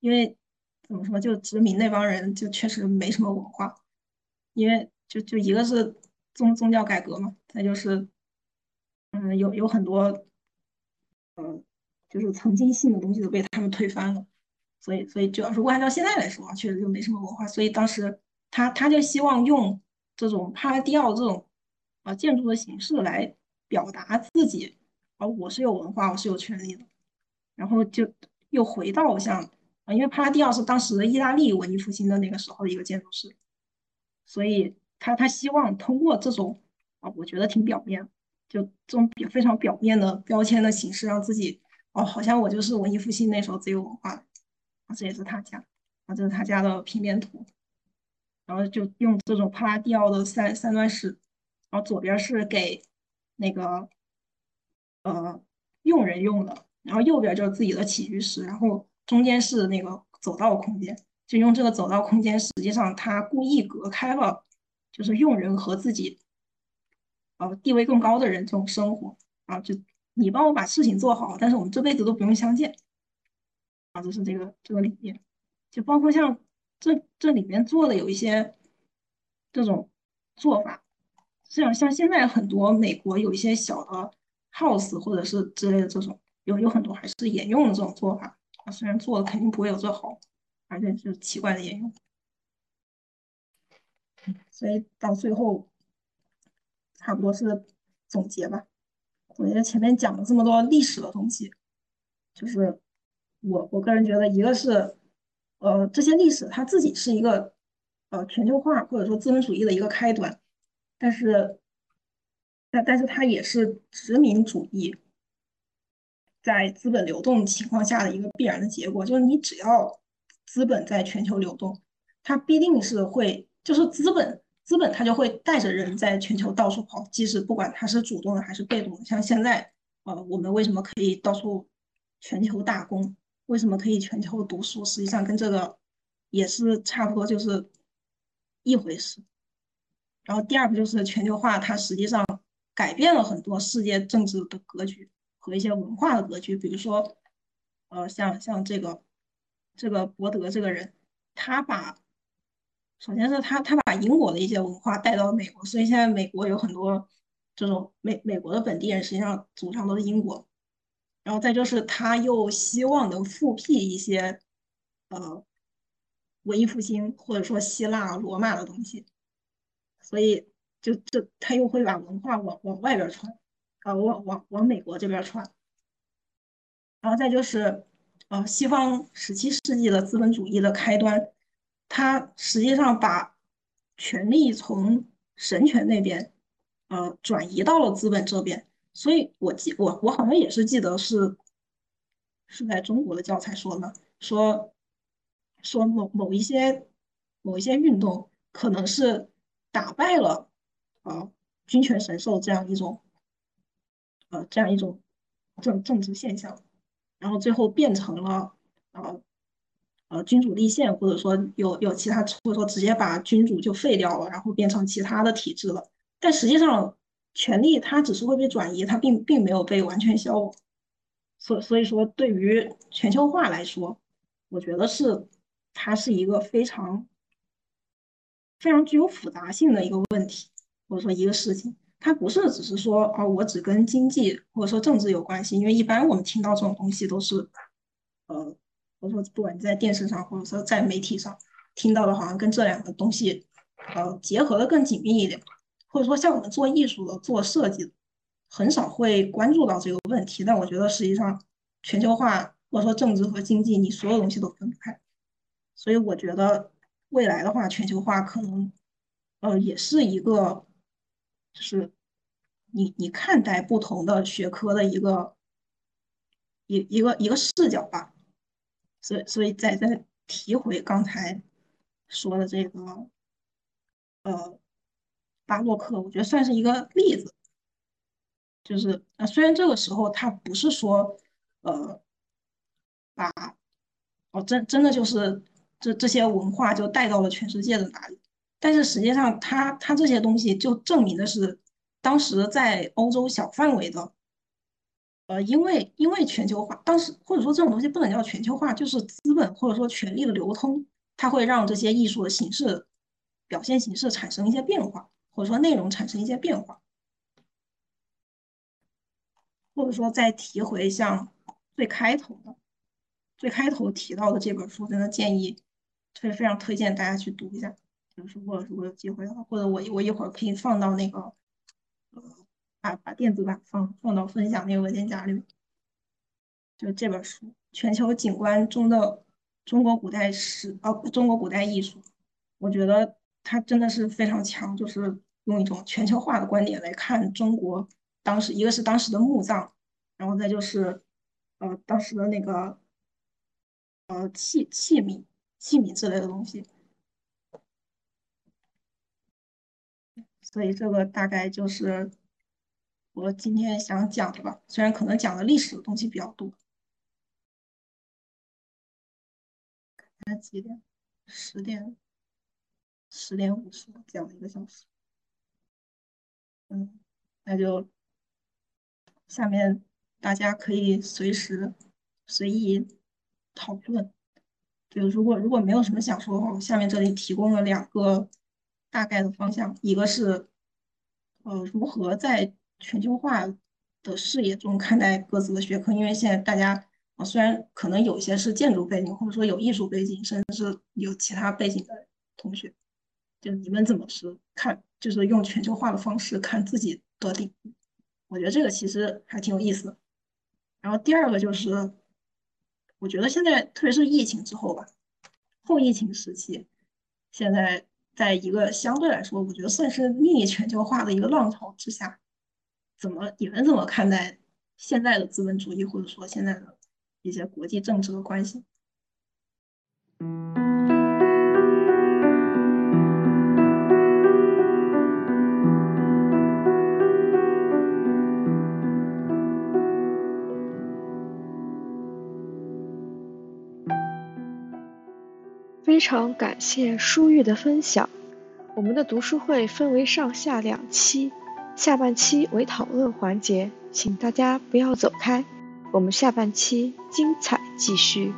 因为怎么说，就殖民那帮人就确实没什么文化，因为就就一个是宗宗教改革嘛，再就是嗯有有很多嗯就是曾经信的东西都被他们推翻了，所以所以就如果按照现在来说，确实就没什么文化。所以当时他他就希望用这种帕拉迪奥这种啊建筑的形式来表达自己，啊我是有文化，我是有权利的，然后就又回到像。啊，因为帕拉迪奥是当时意大利文艺复兴的那个时候的一个建筑师，所以他他希望通过这种啊，我觉得挺表面，就这种非常表面的标签的形式，让自己哦，好像我就是文艺复兴那时候最有文化的，这也是他家啊，这是他家的平面图，然后就用这种帕拉蒂奥的三三段式，然后左边是给那个呃佣人用的，然后右边就是自己的起居室，然后。中间是那个走道空间，就用这个走道空间，实际上他故意隔开了，就是佣人和自己，呃，地位更高的人这种生活啊，就你帮我把事情做好，但是我们这辈子都不用相见，啊就是这个这个理念，就包括像这这里面做的有一些这种做法，像像现在很多美国有一些小的 house 或者是之类的这种，有有很多还是沿用的这种做法。虽然做的肯定不会有这好，而且是奇怪的沿用，所以到最后差不多是总结吧。总结前面讲了这么多历史的东西，就是我我个人觉得，一个是呃这些历史它自己是一个呃全球化或者说资本主义的一个开端，但是但但是它也是殖民主义在资本流动情况下的一个必然的结果，就是你只要资本在全球流动，它必定是会就是资本。资本它就会带着人在全球到处跑，即使不管它是主动的还是被动的。像现在，呃，我们为什么可以到处全球打工？为什么可以全球读书？实际上跟这个也是差不多，就是一回事。然后第二个就是全球化，它实际上改变了很多世界政治的格局和一些文化的格局。比如说，呃，像像这个这个伯德这个人，他把首先是他，他把英国的一些文化带到美国，所以现在美国有很多这种美美国的本地人，实际上祖上都是英国。然后再就是他又希望能复辟一些呃文艺复兴或者说希腊罗马的东西，所以就就他又会把文化往往外边传，呃往往往美国这边传。然后再就是呃西方十七世纪的资本主义的开端。他实际上把权力从神权那边，呃，转移到了资本这边。所以我记我我好像也是记得是是在中国的教材说的，说说某某一些某一些运动可能是打败了啊君权神授这样一种呃这样一种政政治现象，然后最后变成了呃。呃，君主立宪，或者说有有其他，或者说直接把君主就废掉了，然后变成其他的体制了。但实际上，权力它只是会被转移，它并并没有被完全消亡。所所以说，对于全球化来说，我觉得是它是一个非常非常具有复杂性的一个问题，或者说一个事情。它不是只是说哦，我只跟经济或者说政治有关系，因为一般我们听到这种东西都是呃。或者说，不管在电视上，或者说在媒体上听到的，好像跟这两个东西，呃，结合的更紧密一点。或者说，像我们做艺术的、做设计的，很少会关注到这个问题。但我觉得，实际上，全球化或者说政治和经济，你所有东西都分不开。所以，我觉得未来的话，全球化可能，呃，也是一个，就是你你看待不同的学科的一个一一个一个视角吧。所以，所以再再提回刚才说的这个，呃，巴洛克，我觉得算是一个例子。就是，呃，虽然这个时候他不是说，呃，把，哦，真真的就是这这些文化就带到了全世界的哪里，但是实际上，他他这些东西就证明的是，当时在欧洲小范围的。呃，因为因为全球化，当时或者说这种东西不能叫全球化，就是资本或者说权力的流通，它会让这些艺术的形式、表现形式产生一些变化，或者说内容产生一些变化，或者说再提回像最开头的、最开头提到的这本书，真的建议，非非常推荐大家去读一下。就是如果如果有机会的话，或者我我一会儿可以放到那个。呃把把电子版放放到分享那个文件夹里面，就这本书《全球景观中的中国古代史》哦，中国古代艺术，我觉得它真的是非常强，就是用一种全球化的观点来看中国当时，一个是当时的墓葬，然后再就是呃当时的那个呃器器皿器皿之类的东西，所以这个大概就是。我今天想讲的吧，虽然可能讲的历史的东西比较多。现在几点？十点，十点五十，讲了一个小时。嗯，那就下面大家可以随时随意讨论。就如果如果没有什么想说的话，我下面这里提供了两个大概的方向，一个是呃如何在全球化的视野中看待各自的学科，因为现在大家啊，虽然可能有些是建筑背景，或者说有艺术背景，甚至是有其他背景的同学，就你们怎么是看，就是用全球化的方式看自己的领域？我觉得这个其实还挺有意思的。然后第二个就是，我觉得现在特别是疫情之后吧，后疫情时期，现在在一个相对来说，我觉得算是逆全球化的一个浪潮之下，怎么你们怎么看待现在的资本主义，或者说现在的一些国际政治的关系？
非常感谢舒玉的分享。我们的读书会分为上下两期，下半期为讨论环节，请大家不要走开，我们下半期精彩继续。